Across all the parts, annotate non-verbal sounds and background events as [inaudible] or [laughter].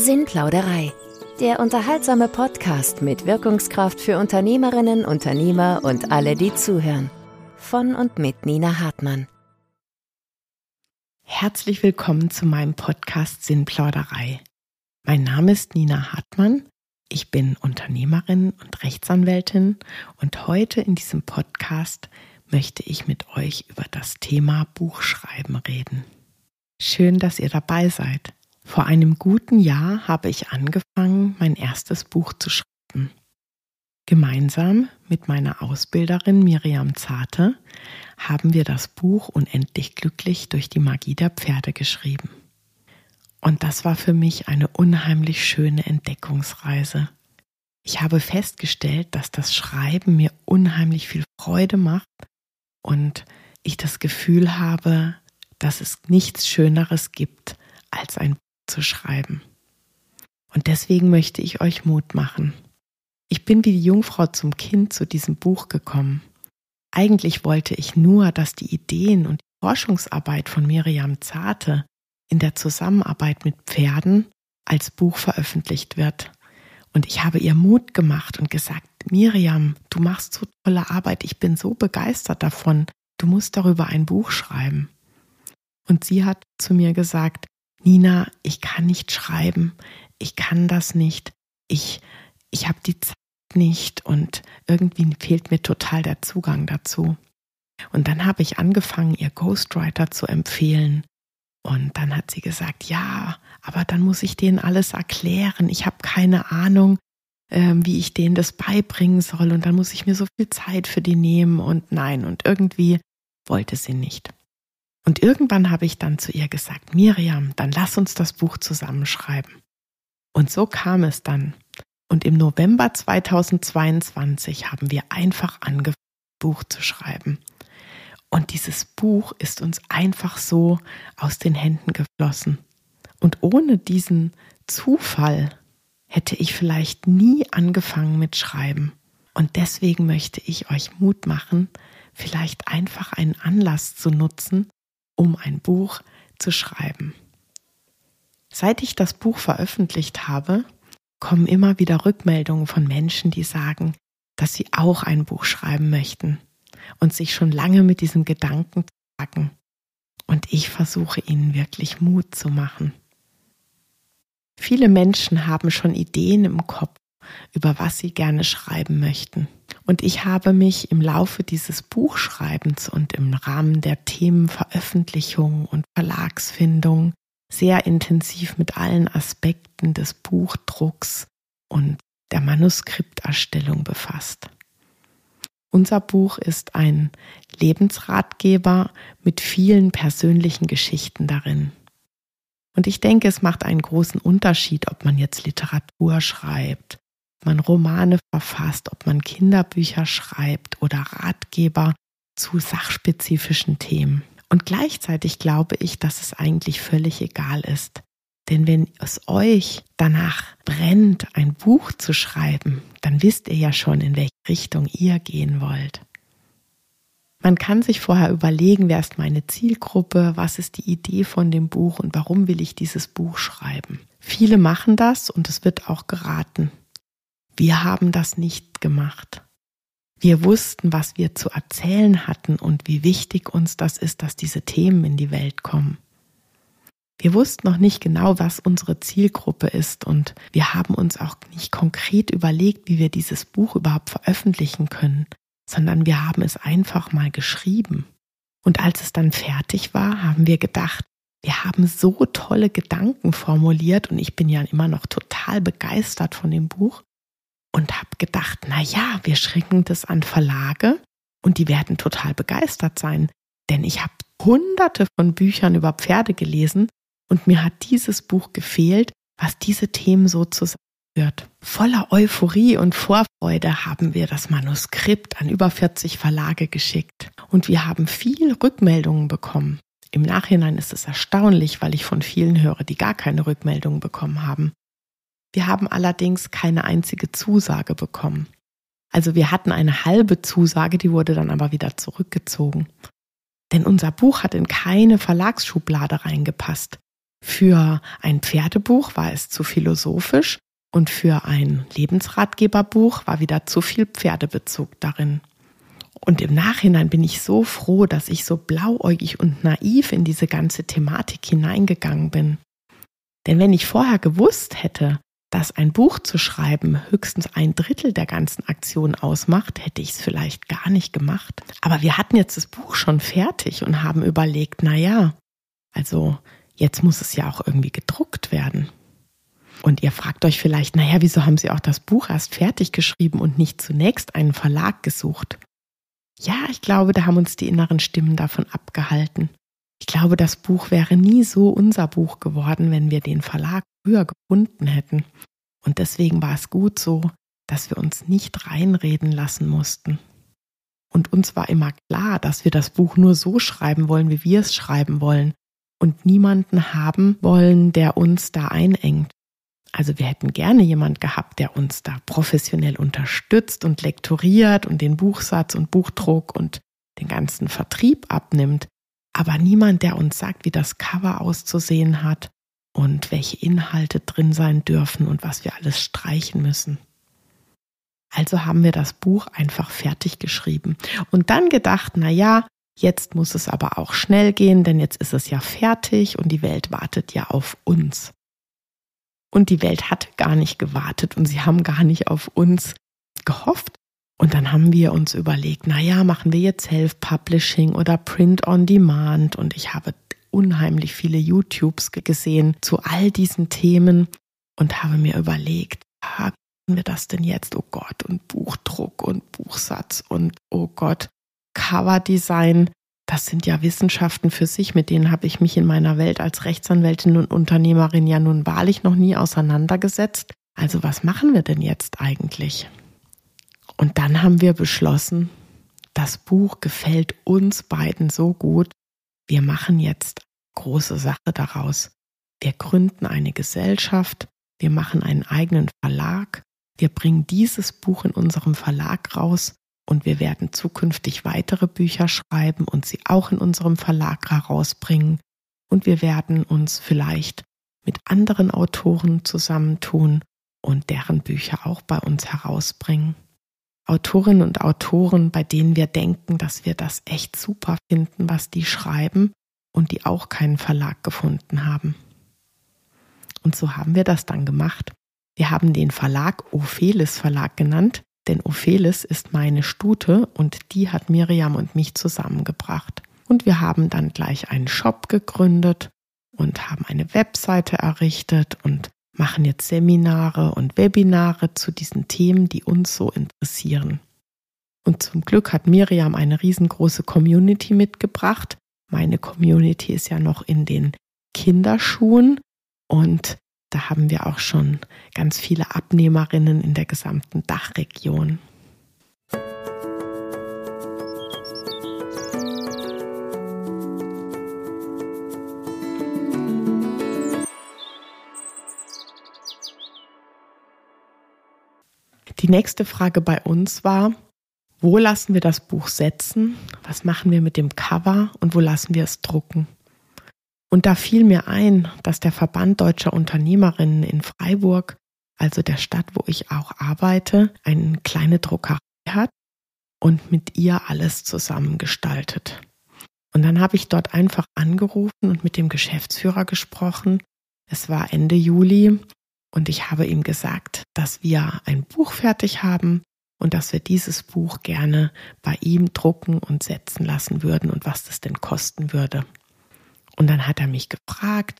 Sinnplauderei. Der unterhaltsame Podcast mit Wirkungskraft für Unternehmerinnen, Unternehmer und alle, die zuhören. Von und mit Nina Hartmann. Herzlich willkommen zu meinem Podcast Sinnplauderei. Mein Name ist Nina Hartmann. Ich bin Unternehmerin und Rechtsanwältin und heute in diesem Podcast möchte ich mit euch über das Thema Buchschreiben reden. Schön, dass ihr dabei seid. Vor einem guten Jahr habe ich angefangen, mein erstes Buch zu schreiben. Gemeinsam mit meiner Ausbilderin Miriam Zarte haben wir das Buch Unendlich glücklich durch die Magie der Pferde geschrieben. Und das war für mich eine unheimlich schöne Entdeckungsreise. Ich habe festgestellt, dass das Schreiben mir unheimlich viel Freude macht und ich das Gefühl habe, dass es nichts Schöneres gibt, als ein zu schreiben. Und deswegen möchte ich euch Mut machen. Ich bin wie die Jungfrau zum Kind zu diesem Buch gekommen. Eigentlich wollte ich nur, dass die Ideen und die Forschungsarbeit von Miriam Zarte in der Zusammenarbeit mit Pferden als Buch veröffentlicht wird. Und ich habe ihr Mut gemacht und gesagt, Miriam, du machst so tolle Arbeit, ich bin so begeistert davon, du musst darüber ein Buch schreiben. Und sie hat zu mir gesagt, Nina, ich kann nicht schreiben, ich kann das nicht, ich, ich habe die Zeit nicht und irgendwie fehlt mir total der Zugang dazu. Und dann habe ich angefangen, ihr Ghostwriter zu empfehlen. Und dann hat sie gesagt, ja, aber dann muss ich denen alles erklären. Ich habe keine Ahnung, äh, wie ich denen das beibringen soll. Und dann muss ich mir so viel Zeit für die nehmen. Und nein, und irgendwie wollte sie nicht. Und irgendwann habe ich dann zu ihr gesagt, Miriam, dann lass uns das Buch zusammenschreiben. Und so kam es dann. Und im November 2022 haben wir einfach angefangen, Buch zu schreiben. Und dieses Buch ist uns einfach so aus den Händen geflossen. Und ohne diesen Zufall hätte ich vielleicht nie angefangen mit Schreiben. Und deswegen möchte ich euch Mut machen, vielleicht einfach einen Anlass zu nutzen, um ein Buch zu schreiben. Seit ich das Buch veröffentlicht habe, kommen immer wieder Rückmeldungen von Menschen, die sagen, dass sie auch ein Buch schreiben möchten und sich schon lange mit diesem Gedanken tragen. Und ich versuche ihnen wirklich Mut zu machen. Viele Menschen haben schon Ideen im Kopf, über was sie gerne schreiben möchten. Und ich habe mich im Laufe dieses Buchschreibens und im Rahmen der Themen Veröffentlichung und Verlagsfindung sehr intensiv mit allen Aspekten des Buchdrucks und der Manuskripterstellung befasst. Unser Buch ist ein Lebensratgeber mit vielen persönlichen Geschichten darin. Und ich denke, es macht einen großen Unterschied, ob man jetzt Literatur schreibt, ob man Romane verfasst, ob man Kinderbücher schreibt oder Ratgeber zu sachspezifischen Themen. Und gleichzeitig glaube ich, dass es eigentlich völlig egal ist. Denn wenn es euch danach brennt, ein Buch zu schreiben, dann wisst ihr ja schon, in welche Richtung ihr gehen wollt. Man kann sich vorher überlegen, wer ist meine Zielgruppe, was ist die Idee von dem Buch und warum will ich dieses Buch schreiben. Viele machen das und es wird auch geraten. Wir haben das nicht gemacht. Wir wussten, was wir zu erzählen hatten und wie wichtig uns das ist, dass diese Themen in die Welt kommen. Wir wussten noch nicht genau, was unsere Zielgruppe ist und wir haben uns auch nicht konkret überlegt, wie wir dieses Buch überhaupt veröffentlichen können sondern wir haben es einfach mal geschrieben. Und als es dann fertig war, haben wir gedacht, wir haben so tolle Gedanken formuliert und ich bin ja immer noch total begeistert von dem Buch und habe gedacht, na ja, wir schicken das an Verlage und die werden total begeistert sein, denn ich habe hunderte von Büchern über Pferde gelesen und mir hat dieses Buch gefehlt, was diese Themen so zusammen wird. Voller Euphorie und Vorfreude haben wir das Manuskript an über 40 Verlage geschickt und wir haben viel Rückmeldungen bekommen. Im Nachhinein ist es erstaunlich, weil ich von vielen höre, die gar keine Rückmeldungen bekommen haben. Wir haben allerdings keine einzige Zusage bekommen. Also wir hatten eine halbe Zusage, die wurde dann aber wieder zurückgezogen. Denn unser Buch hat in keine Verlagsschublade reingepasst. Für ein Pferdebuch war es zu philosophisch und für ein Lebensratgeberbuch war wieder zu viel Pferdebezug darin. Und im Nachhinein bin ich so froh, dass ich so blauäugig und naiv in diese ganze Thematik hineingegangen bin. Denn wenn ich vorher gewusst hätte, dass ein Buch zu schreiben höchstens ein Drittel der ganzen Aktion ausmacht, hätte ich es vielleicht gar nicht gemacht. Aber wir hatten jetzt das Buch schon fertig und haben überlegt, na ja, also jetzt muss es ja auch irgendwie gedruckt werden. Und ihr fragt euch vielleicht, naja, wieso haben Sie auch das Buch erst fertig geschrieben und nicht zunächst einen Verlag gesucht? Ja, ich glaube, da haben uns die inneren Stimmen davon abgehalten. Ich glaube, das Buch wäre nie so unser Buch geworden, wenn wir den Verlag früher gefunden hätten. Und deswegen war es gut so, dass wir uns nicht reinreden lassen mussten. Und uns war immer klar, dass wir das Buch nur so schreiben wollen, wie wir es schreiben wollen und niemanden haben wollen, der uns da einengt. Also wir hätten gerne jemand gehabt, der uns da professionell unterstützt und lektoriert und den Buchsatz und Buchdruck und den ganzen Vertrieb abnimmt, aber niemand, der uns sagt, wie das Cover auszusehen hat und welche Inhalte drin sein dürfen und was wir alles streichen müssen. Also haben wir das Buch einfach fertig geschrieben und dann gedacht, na ja, jetzt muss es aber auch schnell gehen, denn jetzt ist es ja fertig und die Welt wartet ja auf uns. Und die Welt hat gar nicht gewartet und sie haben gar nicht auf uns gehofft. Und dann haben wir uns überlegt, na ja, machen wir jetzt Self-Publishing oder Print on Demand? Und ich habe unheimlich viele YouTubes gesehen zu all diesen Themen und habe mir überlegt, ah, wie machen wir das denn jetzt? Oh Gott, und Buchdruck und Buchsatz und oh Gott, Coverdesign. Das sind ja Wissenschaften für sich, mit denen habe ich mich in meiner Welt als Rechtsanwältin und Unternehmerin ja nun wahrlich noch nie auseinandergesetzt. Also was machen wir denn jetzt eigentlich? Und dann haben wir beschlossen, das Buch gefällt uns beiden so gut, wir machen jetzt große Sache daraus. Wir gründen eine Gesellschaft, wir machen einen eigenen Verlag, wir bringen dieses Buch in unserem Verlag raus und wir werden zukünftig weitere Bücher schreiben und sie auch in unserem Verlag herausbringen. Und wir werden uns vielleicht mit anderen Autoren zusammentun und deren Bücher auch bei uns herausbringen. Autorinnen und Autoren, bei denen wir denken, dass wir das echt super finden, was die schreiben und die auch keinen Verlag gefunden haben. Und so haben wir das dann gemacht. Wir haben den Verlag Ophelis Verlag genannt, denn Ophelis ist meine Stute und die hat Miriam und mich zusammengebracht. Und wir haben dann gleich einen Shop gegründet und haben eine Webseite errichtet und machen jetzt Seminare und Webinare zu diesen Themen, die uns so interessieren. Und zum Glück hat Miriam eine riesengroße Community mitgebracht. Meine Community ist ja noch in den Kinderschuhen und da haben wir auch schon ganz viele Abnehmerinnen in der gesamten Dachregion. Nächste Frage bei uns war, wo lassen wir das Buch setzen? Was machen wir mit dem Cover und wo lassen wir es drucken? Und da fiel mir ein, dass der Verband deutscher Unternehmerinnen in Freiburg, also der Stadt, wo ich auch arbeite, eine kleine Druckerei hat und mit ihr alles zusammengestaltet. Und dann habe ich dort einfach angerufen und mit dem Geschäftsführer gesprochen. Es war Ende Juli und ich habe ihm gesagt, dass wir ein Buch fertig haben und dass wir dieses Buch gerne bei ihm drucken und setzen lassen würden und was das denn kosten würde. Und dann hat er mich gefragt,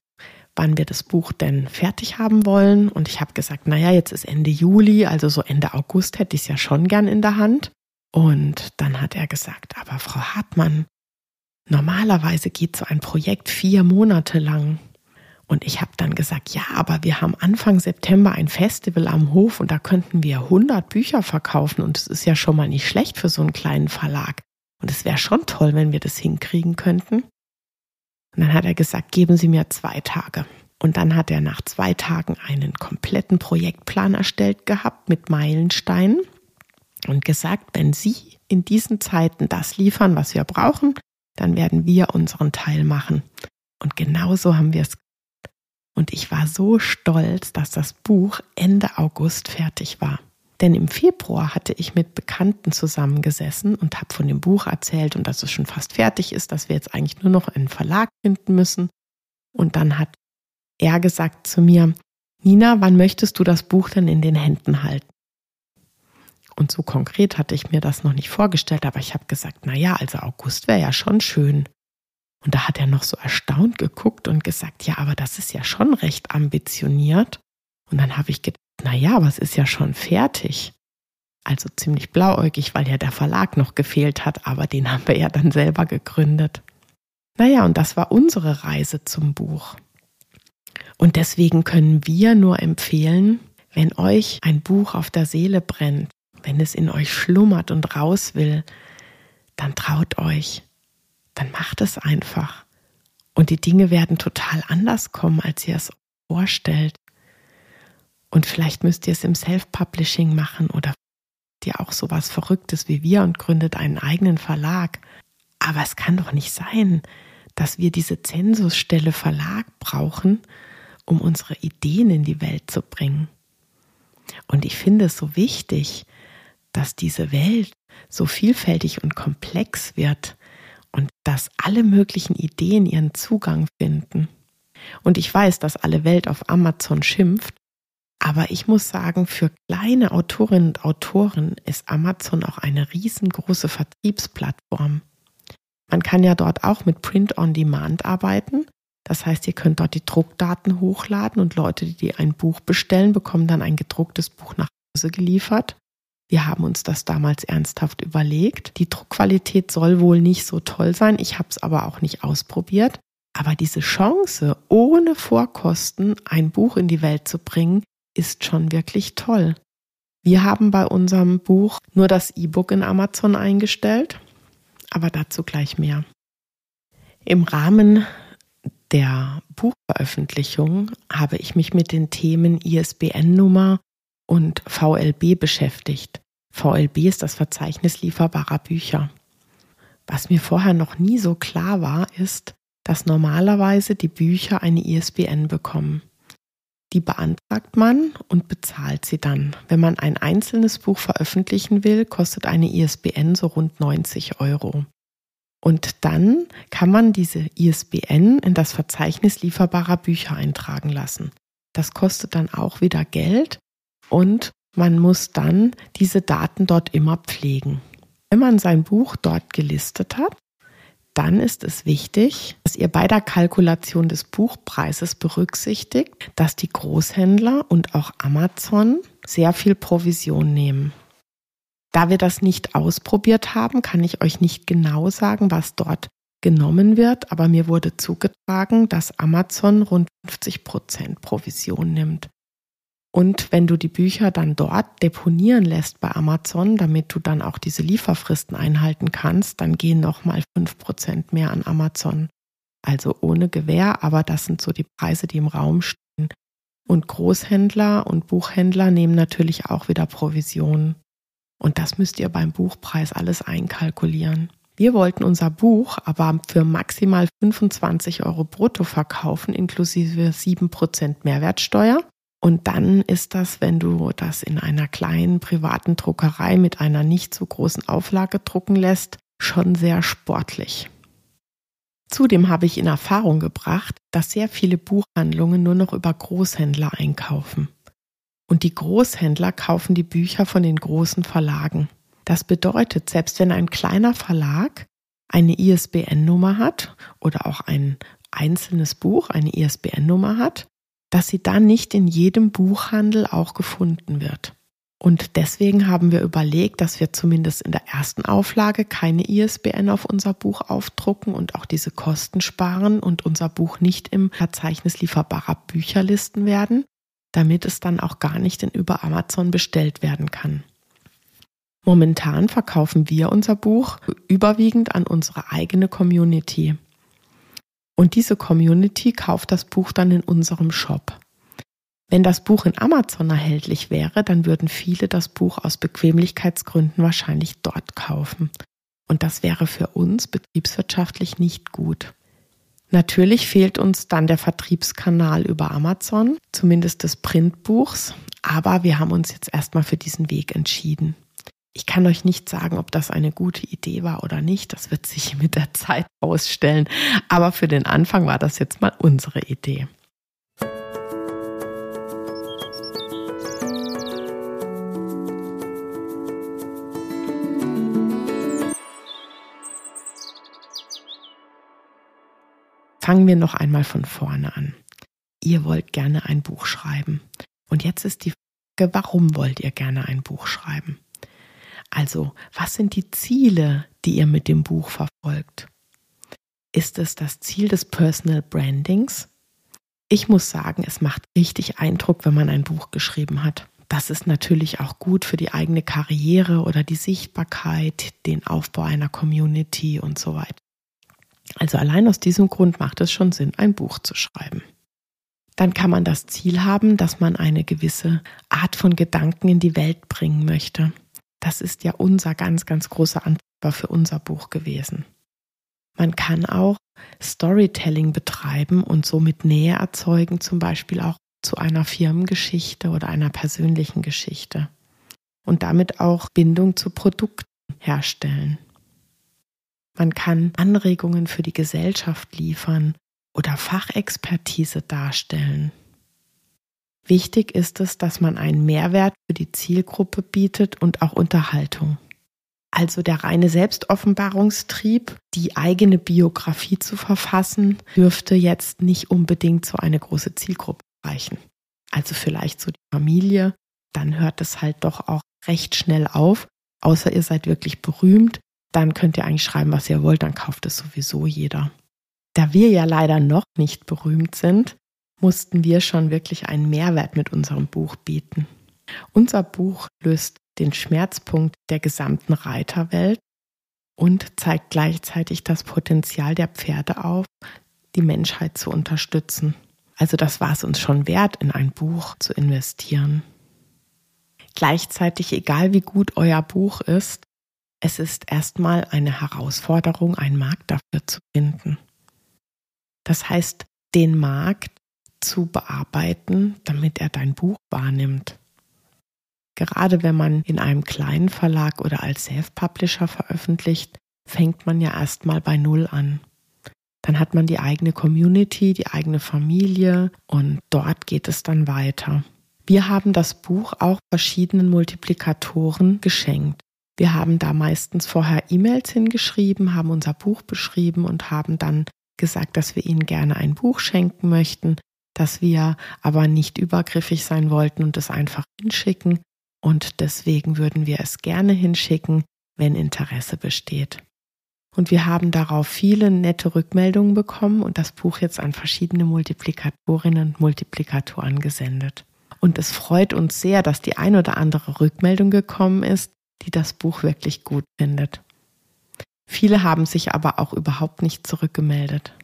wann wir das Buch denn fertig haben wollen. Und ich habe gesagt, naja, jetzt ist Ende Juli, also so Ende August hätte ich es ja schon gern in der Hand. Und dann hat er gesagt, aber Frau Hartmann, normalerweise geht so ein Projekt vier Monate lang. Und ich habe dann gesagt, ja, aber wir haben Anfang September ein Festival am Hof und da könnten wir 100 Bücher verkaufen und es ist ja schon mal nicht schlecht für so einen kleinen Verlag. Und es wäre schon toll, wenn wir das hinkriegen könnten. Und dann hat er gesagt, geben Sie mir zwei Tage. Und dann hat er nach zwei Tagen einen kompletten Projektplan erstellt gehabt mit Meilensteinen und gesagt, wenn Sie in diesen Zeiten das liefern, was wir brauchen, dann werden wir unseren Teil machen. Und genauso haben wir es. Und ich war so stolz, dass das Buch Ende August fertig war. Denn im Februar hatte ich mit Bekannten zusammengesessen und habe von dem Buch erzählt und dass es schon fast fertig ist, dass wir jetzt eigentlich nur noch einen Verlag finden müssen. Und dann hat er gesagt zu mir, Nina, wann möchtest du das Buch denn in den Händen halten? Und so konkret hatte ich mir das noch nicht vorgestellt, aber ich habe gesagt, na ja, also August wäre ja schon schön. Und da hat er noch so erstaunt geguckt und gesagt, ja, aber das ist ja schon recht ambitioniert. Und dann habe ich gedacht, na ja, aber ist ja schon fertig. Also ziemlich blauäugig, weil ja der Verlag noch gefehlt hat, aber den haben wir ja dann selber gegründet. Naja, und das war unsere Reise zum Buch. Und deswegen können wir nur empfehlen, wenn euch ein Buch auf der Seele brennt, wenn es in euch schlummert und raus will, dann traut euch, dann macht es einfach. Und die Dinge werden total anders kommen, als ihr es vorstellt. Und vielleicht müsst ihr es im Self-Publishing machen oder ihr auch sowas Verrücktes wie wir und gründet einen eigenen Verlag. Aber es kann doch nicht sein, dass wir diese Zensusstelle Verlag brauchen, um unsere Ideen in die Welt zu bringen. Und ich finde es so wichtig, dass diese Welt so vielfältig und komplex wird und dass alle möglichen Ideen ihren Zugang finden. Und ich weiß, dass alle Welt auf Amazon schimpft, aber ich muss sagen, für kleine Autorinnen und Autoren ist Amazon auch eine riesengroße Vertriebsplattform. Man kann ja dort auch mit Print on Demand arbeiten. Das heißt, ihr könnt dort die Druckdaten hochladen und Leute, die ein Buch bestellen, bekommen dann ein gedrucktes Buch nach Hause geliefert. Wir haben uns das damals ernsthaft überlegt. Die Druckqualität soll wohl nicht so toll sein. Ich habe es aber auch nicht ausprobiert. Aber diese Chance, ohne Vorkosten ein Buch in die Welt zu bringen, ist schon wirklich toll. Wir haben bei unserem Buch nur das E-Book in Amazon eingestellt aber dazu gleich mehr. Im Rahmen der Buchveröffentlichung habe ich mich mit den Themen ISBN-Nummer und VLB beschäftigt. VLB ist das Verzeichnis lieferbarer Bücher. Was mir vorher noch nie so klar war, ist, dass normalerweise die Bücher eine ISBN bekommen. Die beantragt man und bezahlt sie dann. Wenn man ein einzelnes Buch veröffentlichen will, kostet eine ISBN so rund 90 Euro. Und dann kann man diese ISBN in das Verzeichnis lieferbarer Bücher eintragen lassen. Das kostet dann auch wieder Geld und man muss dann diese Daten dort immer pflegen. Wenn man sein Buch dort gelistet hat, dann ist es wichtig, dass ihr bei der Kalkulation des Buchpreises berücksichtigt, dass die Großhändler und auch Amazon sehr viel Provision nehmen. Da wir das nicht ausprobiert haben, kann ich euch nicht genau sagen, was dort genommen wird, aber mir wurde zugetragen, dass Amazon rund 50 Prozent Provision nimmt. Und wenn du die Bücher dann dort deponieren lässt bei Amazon, damit du dann auch diese Lieferfristen einhalten kannst, dann gehen nochmal fünf Prozent mehr an Amazon. Also ohne Gewähr, aber das sind so die Preise, die im Raum stehen. Und Großhändler und Buchhändler nehmen natürlich auch wieder Provisionen. Und das müsst ihr beim Buchpreis alles einkalkulieren. Wir wollten unser Buch aber für maximal 25 Euro brutto verkaufen, inklusive 7% Mehrwertsteuer. Und dann ist das, wenn du das in einer kleinen privaten Druckerei mit einer nicht so großen Auflage drucken lässt, schon sehr sportlich. Zudem habe ich in Erfahrung gebracht, dass sehr viele Buchhandlungen nur noch über Großhändler einkaufen. Und die Großhändler kaufen die Bücher von den großen Verlagen. Das bedeutet, selbst wenn ein kleiner Verlag eine ISBN-Nummer hat oder auch ein einzelnes Buch eine ISBN-Nummer hat, dass sie dann nicht in jedem Buchhandel auch gefunden wird. Und deswegen haben wir überlegt, dass wir zumindest in der ersten Auflage keine ISBN auf unser Buch aufdrucken und auch diese Kosten sparen und unser Buch nicht im Verzeichnis lieferbarer Bücher listen werden, damit es dann auch gar nicht in über Amazon bestellt werden kann. Momentan verkaufen wir unser Buch überwiegend an unsere eigene Community. Und diese Community kauft das Buch dann in unserem Shop. Wenn das Buch in Amazon erhältlich wäre, dann würden viele das Buch aus Bequemlichkeitsgründen wahrscheinlich dort kaufen. Und das wäre für uns betriebswirtschaftlich nicht gut. Natürlich fehlt uns dann der Vertriebskanal über Amazon, zumindest des Printbuchs, aber wir haben uns jetzt erstmal für diesen Weg entschieden. Ich kann euch nicht sagen, ob das eine gute Idee war oder nicht. Das wird sich [laughs] mit der Zeit ausstellen. Aber für den Anfang war das jetzt mal unsere Idee. Fangen wir noch einmal von vorne an. Ihr wollt gerne ein Buch schreiben. Und jetzt ist die Frage, warum wollt ihr gerne ein Buch schreiben? Also, was sind die Ziele, die ihr mit dem Buch verfolgt? Ist es das Ziel des Personal Brandings? Ich muss sagen, es macht richtig Eindruck, wenn man ein Buch geschrieben hat. Das ist natürlich auch gut für die eigene Karriere oder die Sichtbarkeit, den Aufbau einer Community und so weiter. Also allein aus diesem Grund macht es schon Sinn, ein Buch zu schreiben. Dann kann man das Ziel haben, dass man eine gewisse Art von Gedanken in die Welt bringen möchte. Das ist ja unser ganz, ganz großer Antreiber für unser Buch gewesen. Man kann auch Storytelling betreiben und somit Nähe erzeugen, zum Beispiel auch zu einer Firmengeschichte oder einer persönlichen Geschichte. Und damit auch Bindung zu Produkten herstellen. Man kann Anregungen für die Gesellschaft liefern oder Fachexpertise darstellen. Wichtig ist es, dass man einen Mehrwert für die Zielgruppe bietet und auch Unterhaltung. Also der reine Selbstoffenbarungstrieb, die eigene Biografie zu verfassen, dürfte jetzt nicht unbedingt so eine große Zielgruppe reichen. Also vielleicht so die Familie, dann hört es halt doch auch recht schnell auf, außer ihr seid wirklich berühmt, dann könnt ihr eigentlich schreiben, was ihr wollt, dann kauft es sowieso jeder. Da wir ja leider noch nicht berühmt sind, mussten wir schon wirklich einen Mehrwert mit unserem Buch bieten. Unser Buch löst den Schmerzpunkt der gesamten Reiterwelt und zeigt gleichzeitig das Potenzial der Pferde auf, die Menschheit zu unterstützen. Also das war es uns schon wert, in ein Buch zu investieren. Gleichzeitig, egal wie gut euer Buch ist, es ist erstmal eine Herausforderung, einen Markt dafür zu finden. Das heißt, den Markt zu bearbeiten, damit er dein Buch wahrnimmt. Gerade wenn man in einem kleinen Verlag oder als Self-Publisher veröffentlicht, fängt man ja erstmal bei Null an. Dann hat man die eigene Community, die eigene Familie und dort geht es dann weiter. Wir haben das Buch auch verschiedenen Multiplikatoren geschenkt. Wir haben da meistens vorher E-Mails hingeschrieben, haben unser Buch beschrieben und haben dann gesagt, dass wir ihnen gerne ein Buch schenken möchten, dass wir aber nicht übergriffig sein wollten und es einfach hinschicken. Und deswegen würden wir es gerne hinschicken, wenn Interesse besteht. Und wir haben darauf viele nette Rückmeldungen bekommen und das Buch jetzt an verschiedene Multiplikatorinnen und Multiplikatoren gesendet. Und es freut uns sehr, dass die ein oder andere Rückmeldung gekommen ist, die das Buch wirklich gut findet. Viele haben sich aber auch überhaupt nicht zurückgemeldet.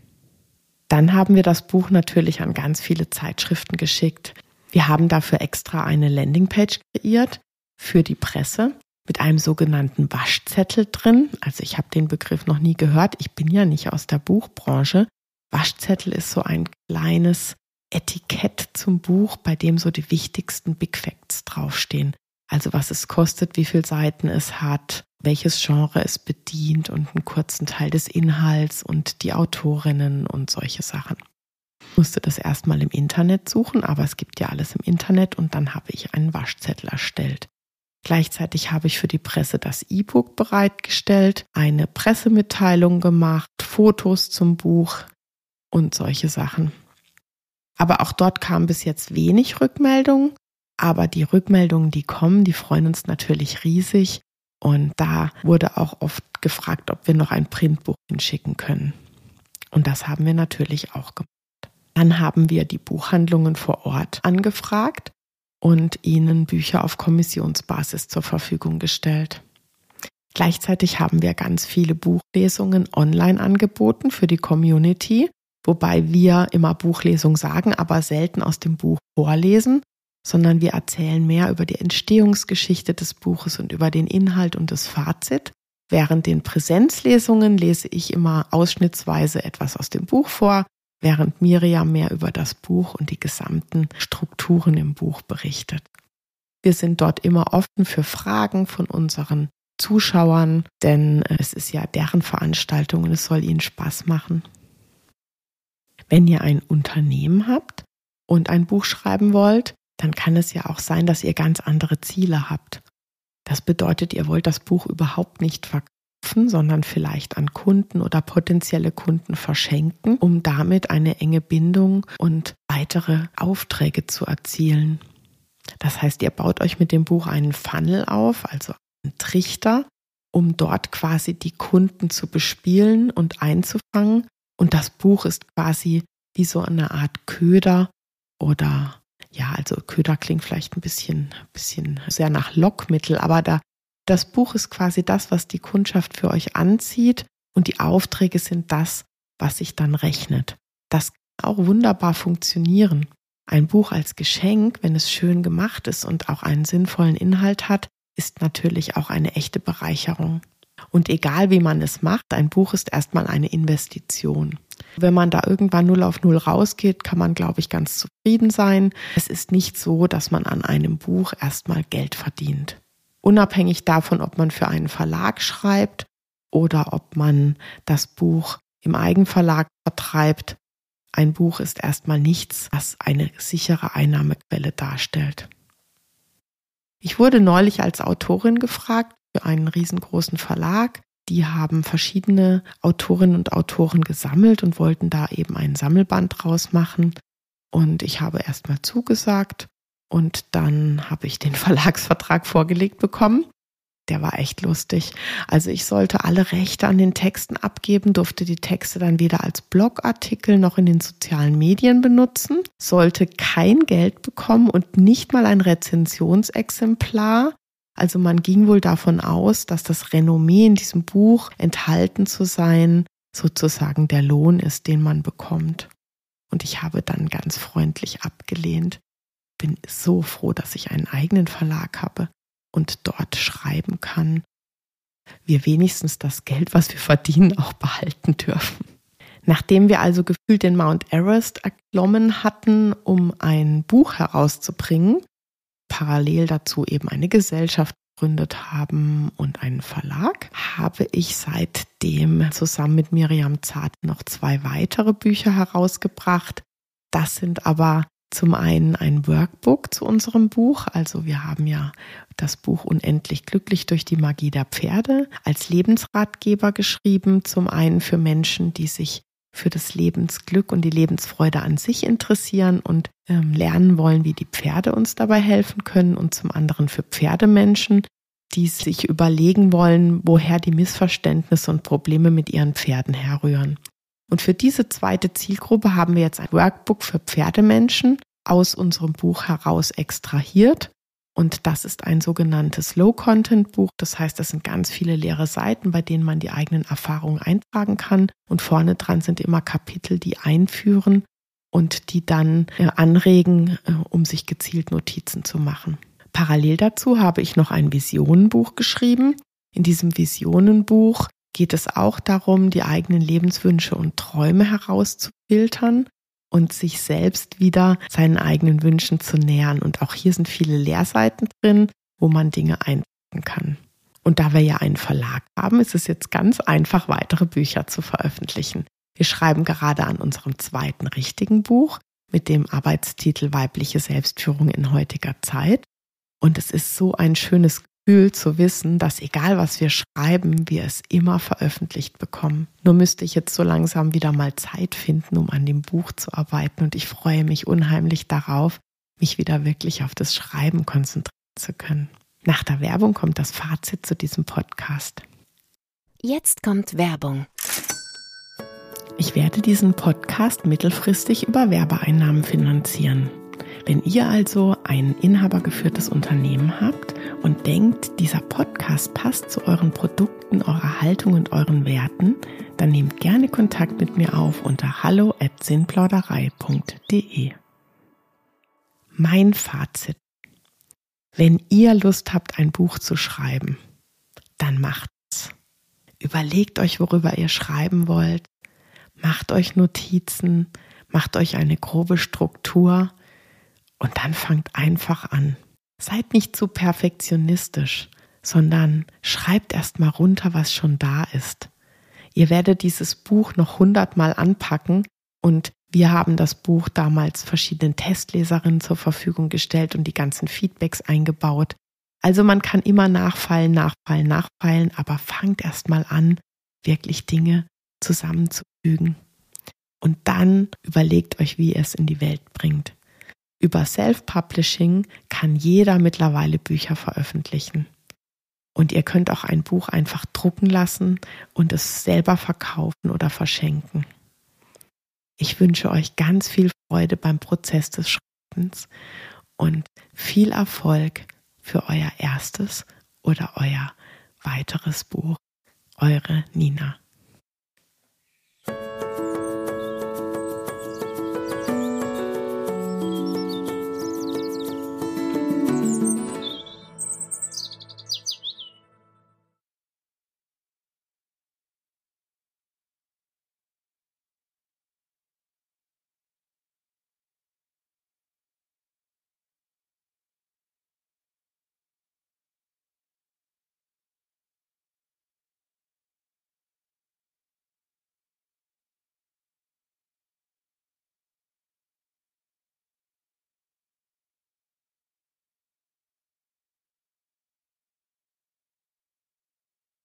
Dann haben wir das Buch natürlich an ganz viele Zeitschriften geschickt. Wir haben dafür extra eine Landingpage kreiert für die Presse mit einem sogenannten Waschzettel drin. Also ich habe den Begriff noch nie gehört. Ich bin ja nicht aus der Buchbranche. Waschzettel ist so ein kleines Etikett zum Buch, bei dem so die wichtigsten Big Facts draufstehen. Also was es kostet, wie viele Seiten es hat, welches Genre es bedient und einen kurzen Teil des Inhalts und die Autorinnen und solche Sachen. Ich musste das erstmal im Internet suchen, aber es gibt ja alles im Internet und dann habe ich einen Waschzettel erstellt. Gleichzeitig habe ich für die Presse das E-Book bereitgestellt, eine Pressemitteilung gemacht, Fotos zum Buch und solche Sachen. Aber auch dort kam bis jetzt wenig Rückmeldung. Aber die Rückmeldungen, die kommen, die freuen uns natürlich riesig. Und da wurde auch oft gefragt, ob wir noch ein Printbuch hinschicken können. Und das haben wir natürlich auch gemacht. Dann haben wir die Buchhandlungen vor Ort angefragt und ihnen Bücher auf Kommissionsbasis zur Verfügung gestellt. Gleichzeitig haben wir ganz viele Buchlesungen online angeboten für die Community, wobei wir immer Buchlesung sagen, aber selten aus dem Buch vorlesen, sondern wir erzählen mehr über die Entstehungsgeschichte des Buches und über den Inhalt und das Fazit. Während den Präsenzlesungen lese ich immer ausschnittsweise etwas aus dem Buch vor, während Miriam mehr über das Buch und die gesamten Strukturen im Buch berichtet. Wir sind dort immer offen für Fragen von unseren Zuschauern, denn es ist ja deren Veranstaltung und es soll ihnen Spaß machen. Wenn ihr ein Unternehmen habt und ein Buch schreiben wollt, dann kann es ja auch sein, dass ihr ganz andere Ziele habt. Das bedeutet, ihr wollt das Buch überhaupt nicht verkaufen, sondern vielleicht an Kunden oder potenzielle Kunden verschenken, um damit eine enge Bindung und weitere Aufträge zu erzielen. Das heißt, ihr baut euch mit dem Buch einen Funnel auf, also einen Trichter, um dort quasi die Kunden zu bespielen und einzufangen. Und das Buch ist quasi wie so eine Art Köder oder ja, also Köder klingt vielleicht ein bisschen, bisschen sehr nach Lockmittel, aber da, das Buch ist quasi das, was die Kundschaft für euch anzieht und die Aufträge sind das, was sich dann rechnet. Das kann auch wunderbar funktionieren. Ein Buch als Geschenk, wenn es schön gemacht ist und auch einen sinnvollen Inhalt hat, ist natürlich auch eine echte Bereicherung. Und egal wie man es macht, ein Buch ist erstmal eine Investition. Wenn man da irgendwann null auf null rausgeht, kann man, glaube ich, ganz zufrieden sein. Es ist nicht so, dass man an einem Buch erstmal Geld verdient. Unabhängig davon, ob man für einen Verlag schreibt oder ob man das Buch im Eigenverlag vertreibt, ein Buch ist erstmal nichts, was eine sichere Einnahmequelle darstellt. Ich wurde neulich als Autorin gefragt für einen riesengroßen Verlag, die haben verschiedene Autorinnen und Autoren gesammelt und wollten da eben einen Sammelband draus machen. Und ich habe erstmal zugesagt und dann habe ich den [laughs] Verlagsvertrag vorgelegt bekommen. Der war echt lustig. Also ich sollte alle Rechte an den Texten abgeben, durfte die Texte dann weder als Blogartikel noch in den sozialen Medien benutzen, sollte kein Geld bekommen und nicht mal ein Rezensionsexemplar also man ging wohl davon aus, dass das Renommee in diesem Buch enthalten zu sein sozusagen der Lohn ist, den man bekommt. Und ich habe dann ganz freundlich abgelehnt. Bin so froh, dass ich einen eigenen Verlag habe und dort schreiben kann. Wir wenigstens das Geld, was wir verdienen, auch behalten dürfen. Nachdem wir also gefühlt den Mount Everest erklommen hatten, um ein Buch herauszubringen, parallel dazu eben eine Gesellschaft gegründet haben und einen Verlag, habe ich seitdem zusammen mit Miriam Zart noch zwei weitere Bücher herausgebracht. Das sind aber zum einen ein Workbook zu unserem Buch. Also wir haben ja das Buch Unendlich glücklich durch die Magie der Pferde als Lebensratgeber geschrieben. Zum einen für Menschen, die sich für das Lebensglück und die Lebensfreude an sich interessieren und ähm, lernen wollen, wie die Pferde uns dabei helfen können und zum anderen für Pferdemenschen, die sich überlegen wollen, woher die Missverständnisse und Probleme mit ihren Pferden herrühren. Und für diese zweite Zielgruppe haben wir jetzt ein Workbook für Pferdemenschen aus unserem Buch heraus extrahiert und das ist ein sogenanntes Low-Content-Buch. Das heißt, das sind ganz viele leere Seiten, bei denen man die eigenen Erfahrungen eintragen kann. Und vorne dran sind immer Kapitel, die einführen und die dann äh, anregen, äh, um sich gezielt Notizen zu machen. Parallel dazu habe ich noch ein Visionenbuch geschrieben. In diesem Visionenbuch geht es auch darum, die eigenen Lebenswünsche und Träume herauszufiltern und sich selbst wieder seinen eigenen Wünschen zu nähern. Und auch hier sind viele Lehrseiten drin, wo man Dinge eintragen kann. Und da wir ja einen Verlag haben, ist es jetzt ganz einfach, weitere Bücher zu veröffentlichen. Wir schreiben gerade an unserem zweiten richtigen Buch mit dem Arbeitstitel Weibliche Selbstführung in heutiger Zeit. Und es ist so ein schönes Gefühl zu wissen, dass egal was wir schreiben, wir es immer veröffentlicht bekommen. Nur müsste ich jetzt so langsam wieder mal Zeit finden, um an dem Buch zu arbeiten und ich freue mich unheimlich darauf, mich wieder wirklich auf das Schreiben konzentrieren zu können. Nach der Werbung kommt das Fazit zu diesem Podcast. Jetzt kommt Werbung. Ich werde diesen Podcast mittelfristig über Werbeeinnahmen finanzieren. Wenn ihr also ein inhabergeführtes Unternehmen habt und denkt, dieser Podcast passt zu euren Produkten, eurer Haltung und euren Werten, dann nehmt gerne Kontakt mit mir auf unter hallo@sinnplauderei.de. Mein Fazit. Wenn ihr Lust habt, ein Buch zu schreiben, dann macht's. Überlegt euch, worüber ihr schreiben wollt. Macht euch Notizen, macht euch eine grobe Struktur und dann fangt einfach an. Seid nicht zu perfektionistisch, sondern schreibt erst mal runter, was schon da ist. Ihr werdet dieses Buch noch hundertmal anpacken und wir haben das Buch damals verschiedenen Testleserinnen zur Verfügung gestellt und die ganzen Feedbacks eingebaut. Also man kann immer nachfallen, nachfallen, nachfallen, aber fangt erst mal an, wirklich Dinge zusammenzufügen. Und dann überlegt euch, wie ihr es in die Welt bringt. Über Self-Publishing kann jeder mittlerweile Bücher veröffentlichen. Und ihr könnt auch ein Buch einfach drucken lassen und es selber verkaufen oder verschenken. Ich wünsche euch ganz viel Freude beim Prozess des Schreibens und viel Erfolg für euer erstes oder euer weiteres Buch. Eure Nina.